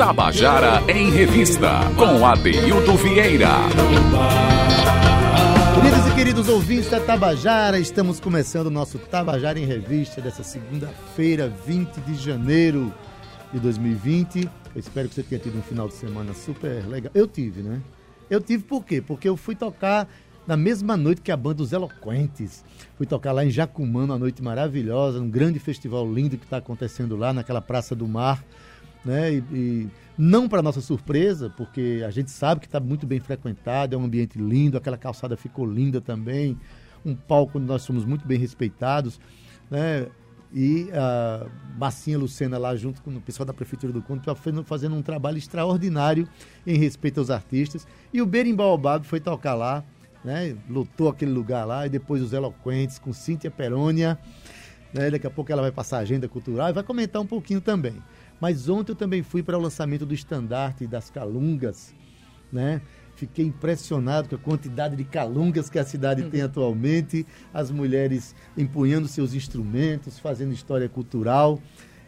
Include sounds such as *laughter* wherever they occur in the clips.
Tabajara em Revista, com Adeildo Vieira. Queridos e queridos ouvintes da Tabajara, estamos começando o nosso Tabajara em Revista dessa segunda-feira, 20 de janeiro de 2020. Eu espero que você tenha tido um final de semana super legal. Eu tive, né? Eu tive por quê? Porque eu fui tocar na mesma noite que a banda Os Eloquentes. Fui tocar lá em Jacumã, uma noite maravilhosa, um grande festival lindo que está acontecendo lá naquela Praça do Mar né? E, e não para nossa surpresa, porque a gente sabe que está muito bem frequentado, é um ambiente lindo, aquela calçada ficou linda também, um palco onde nós somos muito bem respeitados, né? E a Massinha Lucena lá junto com o pessoal da Prefeitura do Conde fazendo um trabalho extraordinário em respeito aos artistas. E o Berimbaobab foi tocar lá, né? Lutou aquele lugar lá, e depois os Eloquentes com Cíntia Perônia. Né? Daqui a pouco ela vai passar a agenda cultural e vai comentar um pouquinho também. Mas ontem eu também fui para o lançamento do estandarte das Calungas, né? Fiquei impressionado com a quantidade de calungas que a cidade tem *laughs* atualmente, as mulheres empunhando seus instrumentos, fazendo história cultural,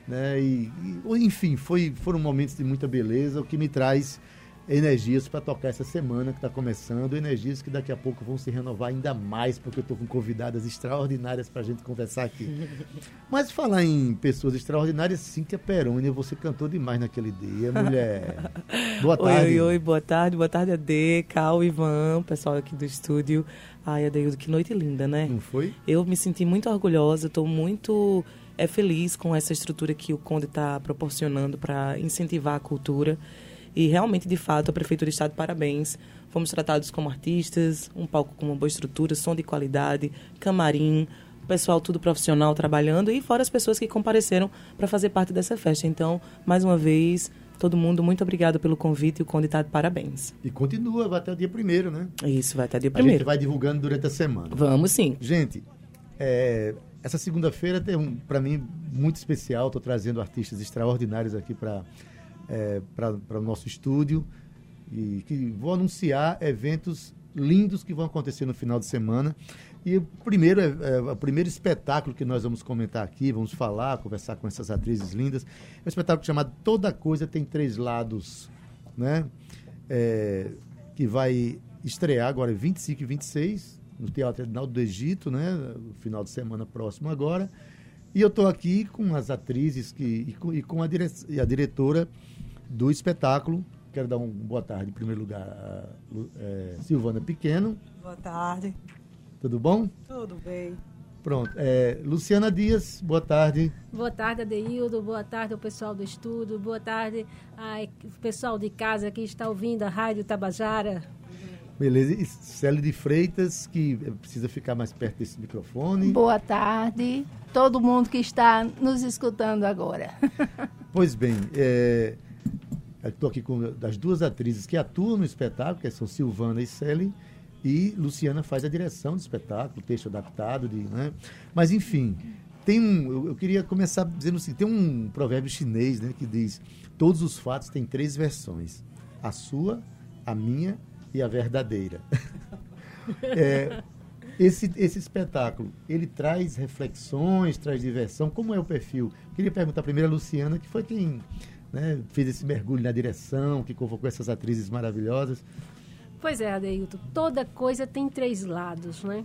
né? E, e enfim, foi, foram momentos de muita beleza, o que me traz energias para tocar essa semana que está começando, energias que daqui a pouco vão se renovar ainda mais, porque eu estou com convidadas extraordinárias para a gente conversar aqui. *laughs* Mas falar em pessoas extraordinárias, Cíntia Perônia, você cantou demais naquele dia, mulher. *laughs* Boa tarde. Oi, oi, oi, boa tarde, boa tarde, Ade, Cal, Ivan, pessoal aqui do estúdio. Ai, Adeildo, que noite linda, né? Não foi? Eu me senti muito orgulhosa, estou muito é, feliz com essa estrutura que o Conde está proporcionando para incentivar a cultura. E realmente, de fato, a Prefeitura está de parabéns. Fomos tratados como artistas, um palco com uma boa estrutura, som de qualidade, camarim, pessoal tudo profissional trabalhando e fora as pessoas que compareceram para fazer parte dessa festa. Então, mais uma vez, todo mundo, muito obrigado pelo convite e o Conde está de parabéns. E continua, vai até o dia primeiro, né? Isso, vai até o dia primeiro. A gente vai divulgando durante a semana. Vamos sim. Gente, é, essa segunda-feira tem um, para mim, muito especial. Estou trazendo artistas extraordinários aqui para é, para o nosso estúdio e que vou anunciar eventos lindos que vão acontecer no final de semana. E o primeiro, é, é, o primeiro espetáculo que nós vamos comentar aqui, vamos falar, conversar com essas atrizes lindas, é um espetáculo chamado Toda Coisa Tem Três Lados, né? É, que vai estrear agora 25 e 26 no Teatro Edinaldo do Egito, né? No final de semana próximo agora. E eu estou aqui com as atrizes que, e, com, e com a, dire, a diretora do espetáculo. Quero dar uma boa tarde, em primeiro lugar, a é, Silvana Pequeno. Boa tarde. Tudo bom? Tudo bem. Pronto. É, Luciana Dias, boa tarde. Boa tarde, Adeildo. Boa tarde ao pessoal do estúdio. Boa tarde ao pessoal de casa que está ouvindo a Rádio Tabajara. Beleza. E Célio de Freitas, que precisa ficar mais perto desse microfone. Boa tarde. Todo mundo que está nos escutando agora. *laughs* Pois bem, é, Estou aqui com as duas atrizes que atuam no espetáculo, que são Silvana e Céline, e Luciana faz a direção do espetáculo, texto adaptado, de, né? Mas, enfim, tem um, eu, eu, queria começar dizendo assim, tem um provérbio chinês né, que diz, todos os fatos têm três versões, a sua, a minha e a verdadeira. *laughs* é, esse, esse espetáculo, ele traz reflexões, traz diversão, como é o perfil? Queria perguntar primeiro a Luciana, que foi quem né, fez esse mergulho na direção, que convocou essas atrizes maravilhosas. Pois é, Adeilton, toda coisa tem três lados, né?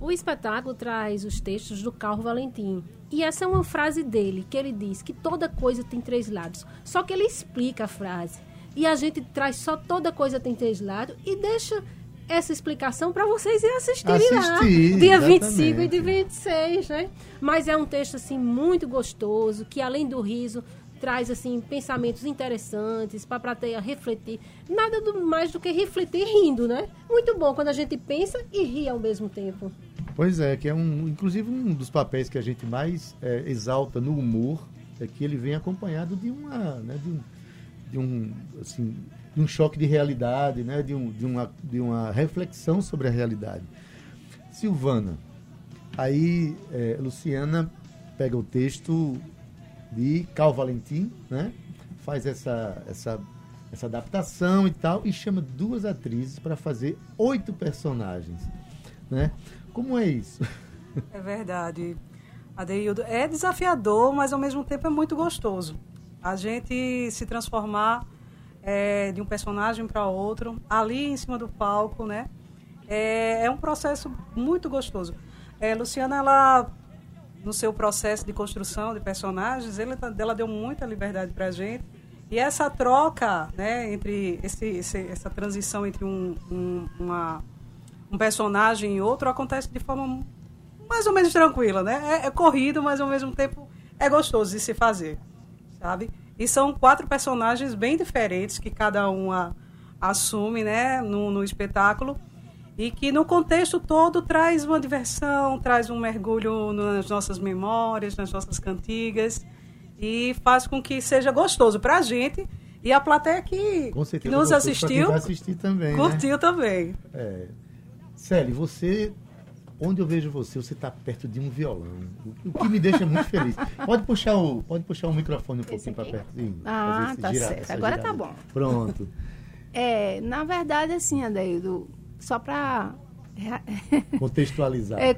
O espetáculo traz os textos do Carlo Valentim. E essa é uma frase dele, que ele diz que toda coisa tem três lados. Só que ele explica a frase. E a gente traz só toda coisa tem três lados e deixa essa explicação para vocês ir assistirem Assistir, lá. Dia exatamente. 25 e dia 26, né? Mas é um texto, assim, muito gostoso, que além do riso, traz assim pensamentos interessantes para a plateia refletir. Nada do, mais do que refletir rindo, né? Muito bom quando a gente pensa e ri ao mesmo tempo. Pois é, que é um, inclusive um dos papéis que a gente mais é, exalta no humor é que ele vem acompanhado de uma, né, de um, de um, assim, de um choque de realidade, né, de, um, de, uma, de uma reflexão sobre a realidade. Silvana, aí é, Luciana pega o texto de Cal Valentim, né? Faz essa, essa, essa adaptação e tal, e chama duas atrizes para fazer oito personagens, né? Como é isso? É verdade. Adeildo, é desafiador, mas ao mesmo tempo é muito gostoso. A gente se transformar é, de um personagem para outro, ali em cima do palco, né? É, é um processo muito gostoso. É, Luciana, ela no seu processo de construção de personagens, ela, ela deu muita liberdade para a gente. E essa troca, né, entre esse, esse, essa transição entre um, um, uma, um personagem e outro acontece de forma mais ou menos tranquila, né? É, é, corrido, mas ao mesmo tempo é gostoso de se fazer, sabe? E são quatro personagens bem diferentes que cada uma assume, né, no, no espetáculo e que no contexto todo traz uma diversão, traz um mergulho nas nossas memórias, nas nossas cantigas e faz com que seja gostoso para a gente e a plateia que, que nos assistiu também, né? curtiu né? também. É. Célia, você onde eu vejo você, você está perto de um violão, o que me deixa muito feliz. Pode puxar o, pode puxar o microfone um pouquinho para perto. Sim, ah, tá certo. Agora tá bom. Pronto. É, na verdade, assim, Adeildo, só para *laughs* contextualizar. É,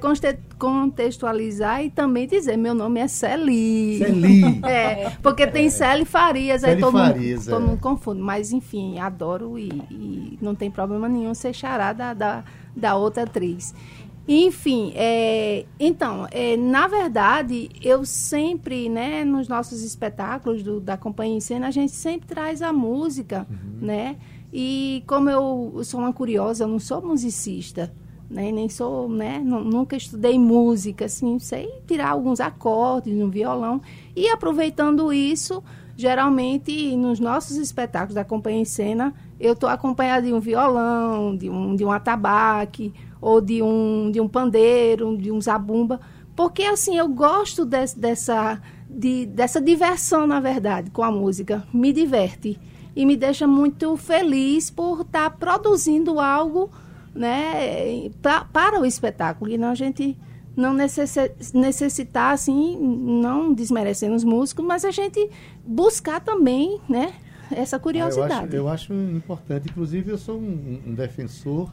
contextualizar e também dizer, meu nome é Celi. Celi. *laughs* É, porque tem é. Celi Farias, Celi aí todo, Farias, mundo, é. todo mundo confunde. Mas, enfim, adoro e, e, não tem problema nenhum ser chará da, da, da outra atriz. Enfim, é, então, é, na verdade, eu sempre, né, nos nossos espetáculos do, da Companhia em Cena, a gente sempre traz a música, uhum. né? E como eu sou uma curiosa, eu não sou musicista, né? Nem sou, né? Nunca estudei música, assim, sei tirar alguns acordes no violão. E aproveitando isso, geralmente nos nossos espetáculos da Companhia em Cena, eu estou acompanhada de um violão, de um, de um atabaque, ou de um, de um pandeiro, de um zabumba, porque assim, eu gosto de, dessa, de, dessa diversão, na verdade, com a música. Me diverte e me deixa muito feliz por estar tá produzindo algo né, pra, para o espetáculo. E não a gente não necessitar, assim, não desmerecendo os músicos, mas a gente buscar também né, essa curiosidade. Ah, eu, acho, eu, acho, importante, inclusive eu sou um, um defensor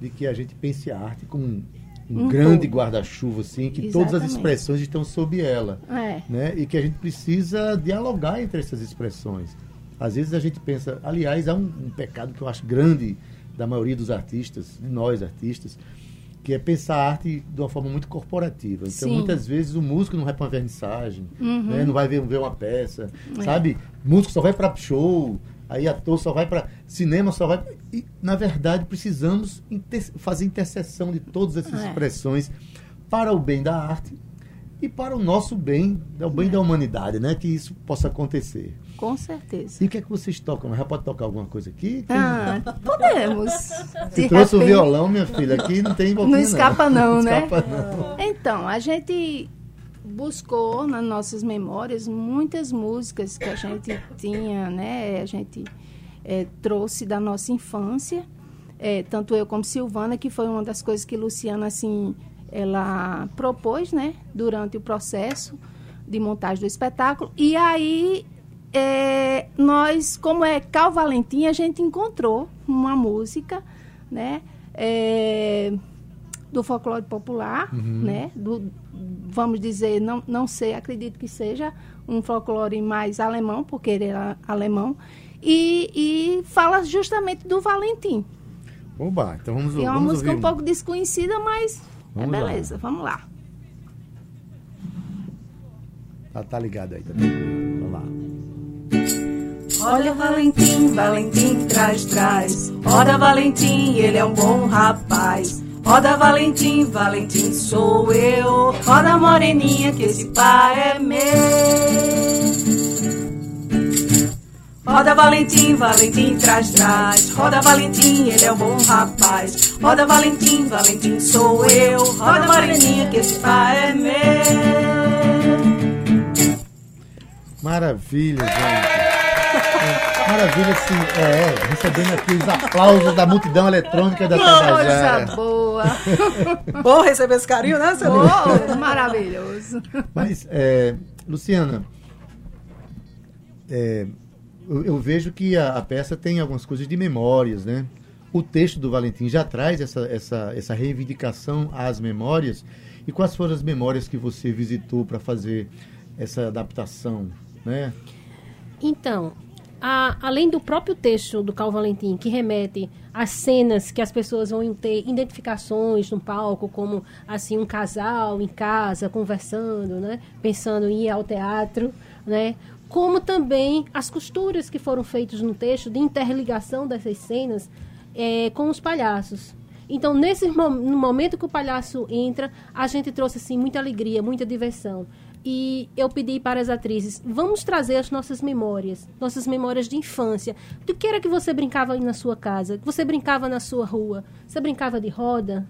de que a gente pense a arte como um, um, um grande guarda-chuva, assim, que Exatamente. todas as expressões estão sob ela. É. Né? E que a gente precisa dialogar entre essas expressões. Às vezes a gente pensa, aliás, há um, um pecado que eu acho grande da maioria dos artistas, de nós artistas, que é pensar a arte de uma forma muito corporativa. Então, Sim. muitas vezes, o músico não vai para uma vernissagem, uhum. né? não vai ver, ver uma peça, é. sabe? músico só vai para show, aí ator só vai para cinema, só vai... E, na verdade, precisamos inter fazer interseção de todas essas é. expressões para o bem da arte e para o nosso bem, o bem é. da humanidade, né? Que isso possa acontecer. Com certeza. E o que é que vocês tocam? Já pode tocar alguma coisa aqui? Ah, podemos. Você trouxe repente... o violão, minha filha, aqui não tem Não escapa não, não né? Escapa, não. Então, a gente buscou nas nossas memórias muitas músicas que a gente tinha, né? A gente é, trouxe da nossa infância. É, tanto eu como Silvana, que foi uma das coisas que Luciana, assim, ela propôs, né? Durante o processo de montagem do espetáculo. E aí é, nós, como é Cal Valentim, a gente encontrou uma música, né? É, do folclore popular, uhum. né? Do, vamos dizer, não, não sei, acredito que seja um folclore mais alemão, porque ele era alemão, e, e fala justamente do Valentim. Oba, então vamos, é uma vamos música ouvir. um pouco desconhecida, mas é vamos é beleza, lá. vamos lá. Tá, tá ligado aí, tá Vamos lá. Olha Valentim, Valentim traz, traz. Roda Valentim, ele é um bom rapaz. Roda Valentim, Valentim sou eu. Roda moreninha, que esse pai é meu. Roda Valentim, Valentim traz, traz. Roda Valentim, ele é um bom rapaz. Roda Valentim, Valentim sou eu. Roda moreninha, que esse pai é meu. Maravilha, gente. Maravilha, assim, é, recebendo aqui os aplausos da multidão eletrônica da Tabajara. Coisa boa. *laughs* Bom receber esse carinho, né, Celina? Oh, maravilhoso. Mas, é, Luciana, é, eu, eu, vejo que a, a, peça tem algumas coisas de memórias, né? O texto do Valentim já traz essa, essa, essa reivindicação às memórias. E quais foram as memórias que você visitou para fazer essa adaptação, né? Então, a, além do próprio texto do Cal Valentim, que remete às cenas que as pessoas vão ter identificações no palco, como assim um casal em casa conversando, né, pensando em ir ao teatro, né, como também as costuras que foram feitas no texto de interligação dessas cenas é, com os palhaços. Então, nesse no momento que o palhaço entra, a gente trouxe assim muita alegria, muita diversão e eu pedi para as atrizes, vamos trazer as nossas memórias, nossas memórias de infância. Do que era que você brincava aí na sua casa? Você brincava na sua rua? Você brincava de roda?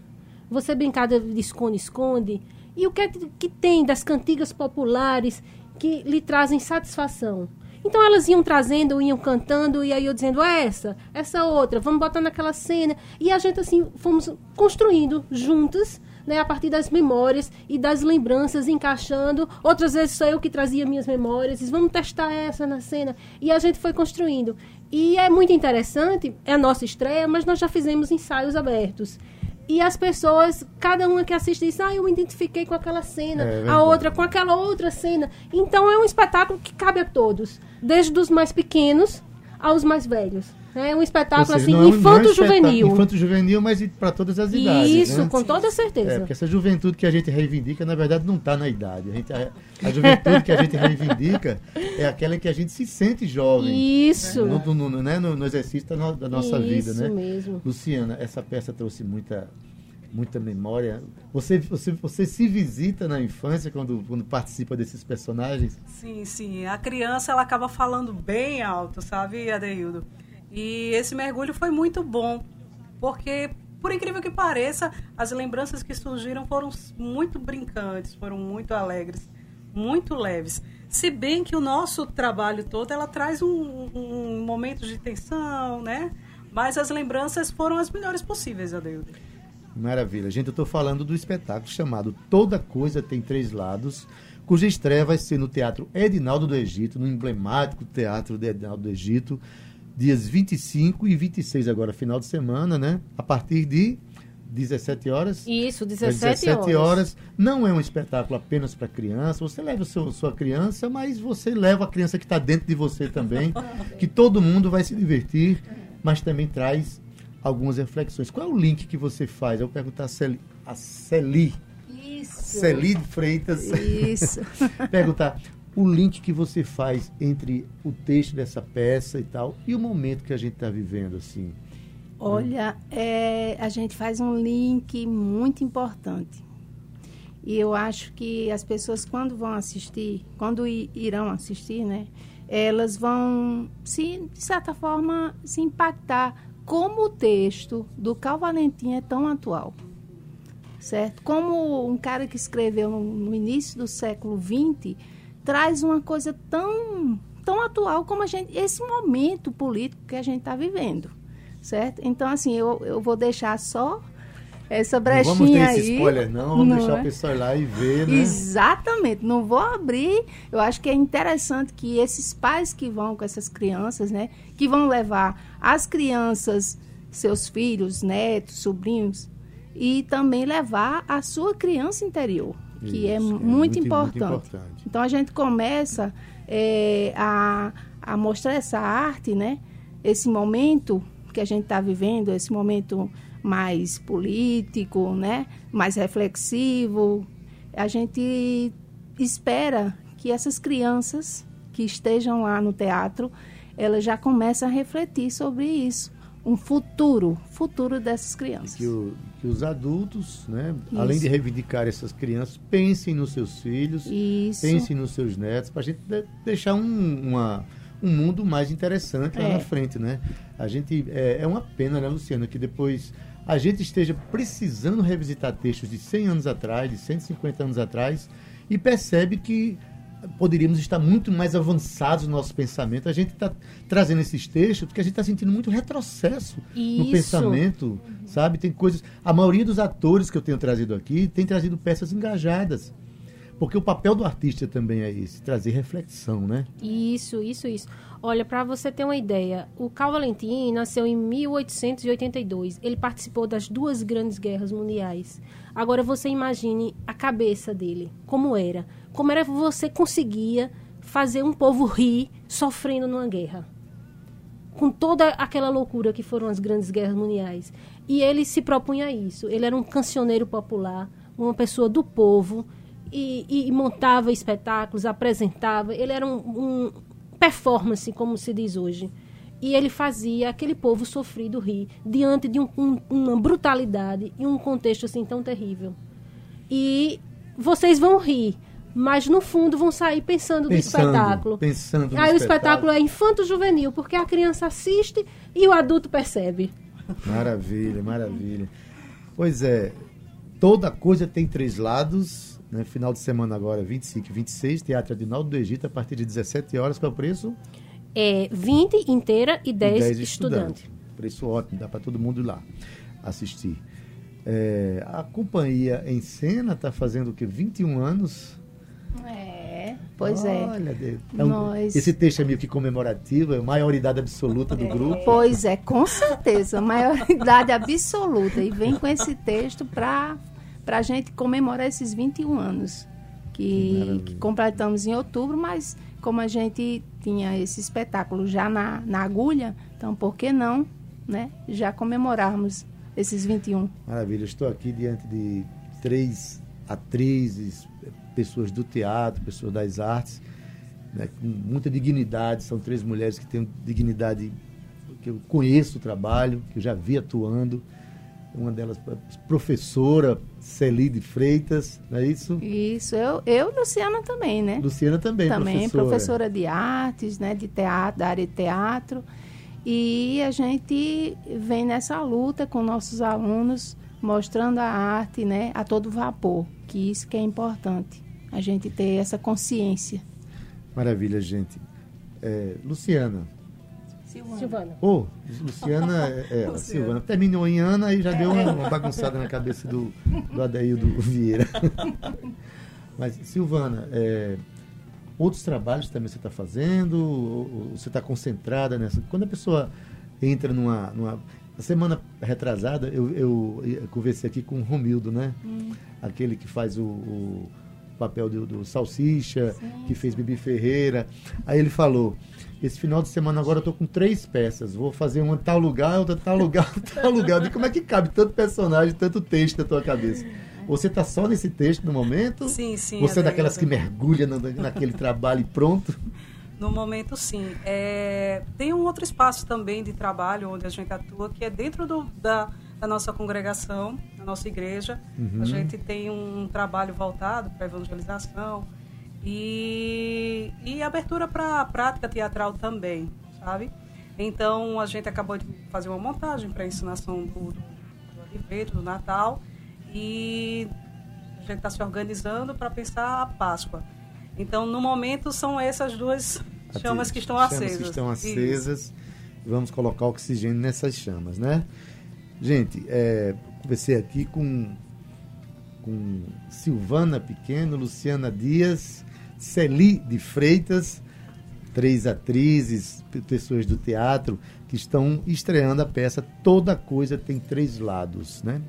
Você brincava de esconde-esconde? E o que é que tem das cantigas populares que lhe trazem satisfação? Então elas iam trazendo, iam cantando, e aí eu dizendo, ah, essa, essa outra, vamos botar naquela cena. E a gente assim, fomos construindo juntas né, a partir das memórias e das lembranças, encaixando. Outras vezes sou eu que trazia minhas memórias, diz, vamos testar essa na cena. E a gente foi construindo. E é muito interessante, é a nossa estreia, mas nós já fizemos ensaios abertos. E as pessoas, cada uma que assiste diz, ah, eu me identifiquei com aquela cena, é a outra com aquela outra cena. Então é um espetáculo que cabe a todos, desde os mais pequenos aos mais velhos. É um espetáculo seja, assim, é infanto-juvenil. É infanto-juvenil, mas para todas as idades. Isso, né? com toda certeza. É, porque essa juventude que a gente reivindica, na verdade, não está na idade. A, gente, a, a, juventude que a gente reivindica é aquela em que a gente se sente jovem. Isso. No, no, no, né? no, no exercício da, no, da nossa Isso vida, né? mesmo. Luciana, essa peça trouxe muita muita memória. Você, você, você se visita na infância quando, quando participa desses personagens? Sim, sim. A criança ela acaba falando bem alto, sabe, Adeildo? E esse mergulho foi muito bom, porque, por incrível que pareça, as lembranças que surgiram foram muito brincantes, foram muito alegres, muito leves. Se bem que o nosso trabalho todo, ela traz um, um momento de tensão, né? Mas as lembranças foram as melhores possíveis, Adeildo. Maravilha. Gente, eu estou falando do espetáculo chamado Toda Coisa Tem Três Lados, cuja estreia vai ser no Teatro Edinaldo do Egito, no emblemático Teatro de Edinaldo do Egito, dias 25 e 26 agora, final de semana, né? A partir de 17 horas. Isso, 17, 17 horas. horas. Não é um espetáculo apenas para criança. Você leva a sua, criança, mas você leva a criança que está dentro de você também. *laughs* que todo mundo vai se divertir, mas também traz algumas reflexões. Qual é o link que você faz? Eu perguntar a Celi. A Celi. Isso. Celi de Freitas. Isso. *laughs* perguntar o link que você faz entre o texto dessa peça e tal e o momento que a gente está vivendo assim. Olha, é, a gente faz um link muito importante. E eu acho que as pessoas, quando vão assistir, quando irão assistir, né, elas vão, se, de certa forma, se impactar como o texto do Cal Valentim é tão atual. Certo? Como um cara que escreveu no, no início do século XX traz uma coisa tão, tão atual como a gente, esse momento político que a gente está vivendo, certo? Então, assim, eu, eu vou deixar só essa brechinha não vamos ter aí. Esse spoiler, não, vamos não deixar é? o pessoal ir lá e ver, né? Exatamente, não vou abrir. Eu acho que é interessante que esses pais que vão com essas crianças, né, que vão levar as crianças, seus filhos, netos, sobrinhos, e também levar a sua criança interior, que é Isso, é, muito, muito, importante. muito, importante. Então a gente começa é, a, a mostrar essa arte, né? Esse momento que a gente está vivendo, esse momento mais político, né? Mais reflexivo. A gente espera que essas crianças que estejam lá no teatro, elas já comecem a refletir sobre isso um futuro, futuro dessas crianças. Que, o, que, os adultos, né, além de reivindicar essas crianças, pensem nos seus filhos, Isso. pensem nos seus netos, para a gente deixar um, uma, um mundo mais interessante lá é. na frente, né? A gente é, é uma pena, né, Luciana, que depois a gente esteja precisando revisitar textos de 100 anos atrás, de 150 anos atrás, e percebe que poderíamos estar muito mais avançados no nosso pensamento. A gente está trazendo esses textos porque a gente está sentindo muito retrocesso Isso. no pensamento, sabe? Tem coisas. A maioria dos atores que eu tenho trazido aqui tem trazido peças engajadas. Porque o papel do artista também é esse, trazer reflexão, né? Isso, isso, isso. Olha, para você ter uma ideia, o Cal Valentim nasceu em 1882. Ele participou das duas grandes guerras mundiais. Agora você imagine a cabeça dele, como era como era que você conseguia fazer um povo rir sofrendo numa guerra. Com toda aquela loucura que foram as grandes guerras mundiais. E ele se propunha isso. Ele era um cancioneiro popular, uma pessoa do povo, e, e montava espetáculos, apresentava. Ele era um, um performance, como se diz hoje. E ele fazia aquele povo sofrido rir diante de um, um, uma brutalidade e um contexto assim tão terrível. E vocês vão rir, mas no fundo vão sair pensando, pensando do espetáculo. Pensando no Aí o espetáculo é infanto-juvenil, porque a criança assiste e o adulto percebe. Maravilha, maravilha. Pois é, toda coisa tem três lados. Né? Final de semana agora, 25 e 26, Teatro Adinaldo do Egito, a partir de 17 horas. Qual é o preço? É 20 inteira e 10, 10 estudante. estudante. Preço ótimo, dá para todo mundo ir lá assistir. É, a companhia em cena está fazendo o que? 21 anos? Pois é. Olha, Deus. É um, Nós... Esse texto é meio que comemorativo, é a maioridade absoluta do é. grupo. Pois é, com certeza, maioridade *laughs* absoluta. E vem com esse texto para a gente comemorar esses 21 anos. Que, que, completamos em outubro, mas como a gente tinha esse espetáculo já na, na agulha, então por que não né, já comemorarmos esses 21. Maravilha, estou aqui diante de três atrizes, pessoas do teatro, pessoas das artes, né, com muita dignidade. São três mulheres que têm dignidade, que eu conheço o trabalho, que eu já vi atuando. Uma delas, professora Celide Freitas, não é isso? Isso, eu, eu Luciana também, né? Luciana também, Também, professora. professora de artes, né, de teatro, da área de teatro. E a gente vem nessa luta com nossos alunos, mostrando a arte né, a todo vapor, que isso que é importante, a gente ter essa consciência. Maravilha, gente. É, Luciana. Silvana. Oh, Luciana é, é *laughs* Silvana. Terminou em Ana e já deu uma bagunçada na cabeça do, do Adaildo Vieira. *laughs* Mas, Silvana, é, outros trabalhos também você está fazendo? Ou você está concentrada nessa? Quando a pessoa entra numa. numa na semana retrasada, eu, eu, eu, conversei aqui com o Romildo, né? Hum. Aquele que faz o, o papel do, do Salsicha, Sim. que fez Bibi Ferreira. Aí ele falou: esse final de semana agora eu tô com três peças. Vou fazer uma tal lugar, outra tal lugar, *laughs* tal lugar. E como é que cabe tanto personagem, tanto texto na tua cabeça? Você está só nesse texto no momento? Sim, sim. Você é daquelas que mergulha no, naquele trabalho e pronto? No momento, sim. É, tem um outro espaço também de trabalho onde a gente atua, que é dentro do, da, da nossa congregação, da nossa igreja. Uhum. A gente tem um trabalho voltado para evangelização e, e abertura para a prática teatral também, sabe? Então, a gente acabou de fazer uma montagem para a ensinação do, do, do Advento, do Natal, e a gente está se organizando para pensar a Páscoa. Então, no momento, são essas duas chamas que estão chamas acesas. Que estão acesas. Isso. Vamos colocar oxigênio nessas chamas, né? Gente, é, conversei aqui com, com Silvana Pequeno, Luciana Dias, Celi de Freitas, três atrizes, pessoas do teatro que estão estreando a peça Toda Coisa Tem Três Lados, né?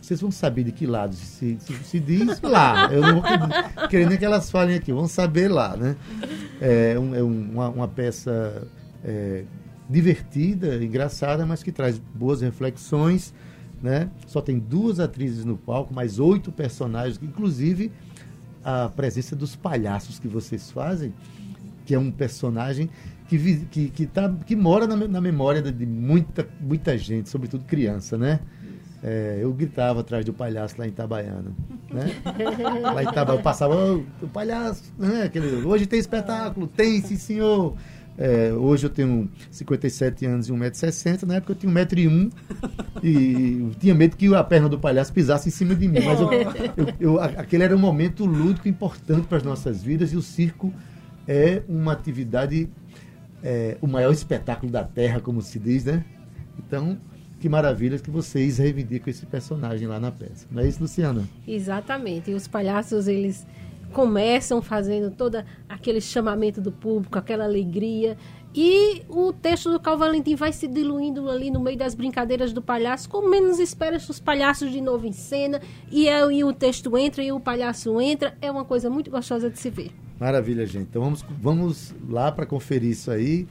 Vocês vão saber de que lado se, se, se diz *laughs* lá. Eu não vou querer nem que elas falem aqui, vão saber lá, né? É, um, é uma, uma, peça é, divertida, engraçada, mas que traz boas reflexões, né? Só tem duas atrizes no palco, mais oito personagens, inclusive a presença dos palhaços que vocês fazem, que é um personagem que, que, que, tá, que mora na, na memória de muita, muita gente, sobretudo criança, né? É, eu gritava atrás do palhaço lá em Itabaiana. Né? lá em Itabaiana, eu passava, oh, o palhaço, né? Aquele, hoje tem espetáculo, tem, sim senhor. É, hoje eu tenho 57 anos e 1,60m, na época eu tinha 1,01m *laughs* e eu tinha medo que a perna do palhaço pisasse em cima de mim. Mas eu, eu, eu, aquele era um momento lúdico importante para as nossas vidas e o circo é uma atividade, é, o maior espetáculo da Terra, como se diz, né? Então, que maravilha que vocês reivindicam esse personagem lá na peça. Não é isso, Luciana? Exatamente. E os palhaços, eles começam fazendo todo aquele chamamento do público, aquela alegria, E o texto do Cal Valentim vai se diluindo ali no meio das brincadeiras do palhaço, com menos esperas os palhaços de novo em cena, e, é, e o texto entra e o palhaço entra. É uma coisa muito gostosa de se ver. Maravilha, gente. Então vamos, vamos lá para conferir isso aí.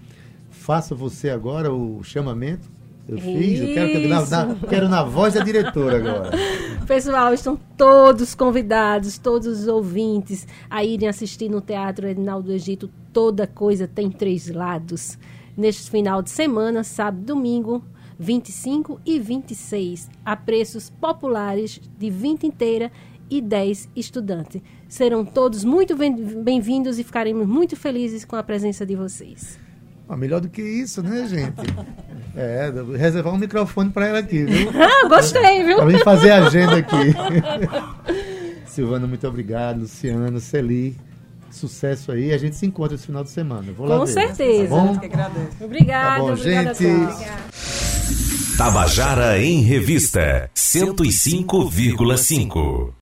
Faça você agora o chamamento. Eu fiz, eu quero, na, na, quero na voz da diretora agora. *laughs* Pessoal, estão todos convidados, todos os ouvintes, a irem assistir no Teatro Edinaldo do Egito. Toda coisa tem três lados. Neste final de semana, sábado e domingo, 25 e 26, a preços populares de 20 inteira e 10 estudantes. Serão todos muito bem-vindos e ficaremos muito felizes com a presença de vocês. Ah, melhor do que isso, né, gente? É, reservar um microfone para ela aqui, viu? *laughs* Ah, gostei, viu? Para vir fazer a agenda aqui. *laughs* Silvana, muito obrigado. Luciano, Celi, sucesso aí. A gente se encontra esse final de semana. Vou Com certeza. Tá bom? Obrigada. Tá bom, gente. Tabajara em Revista 105,5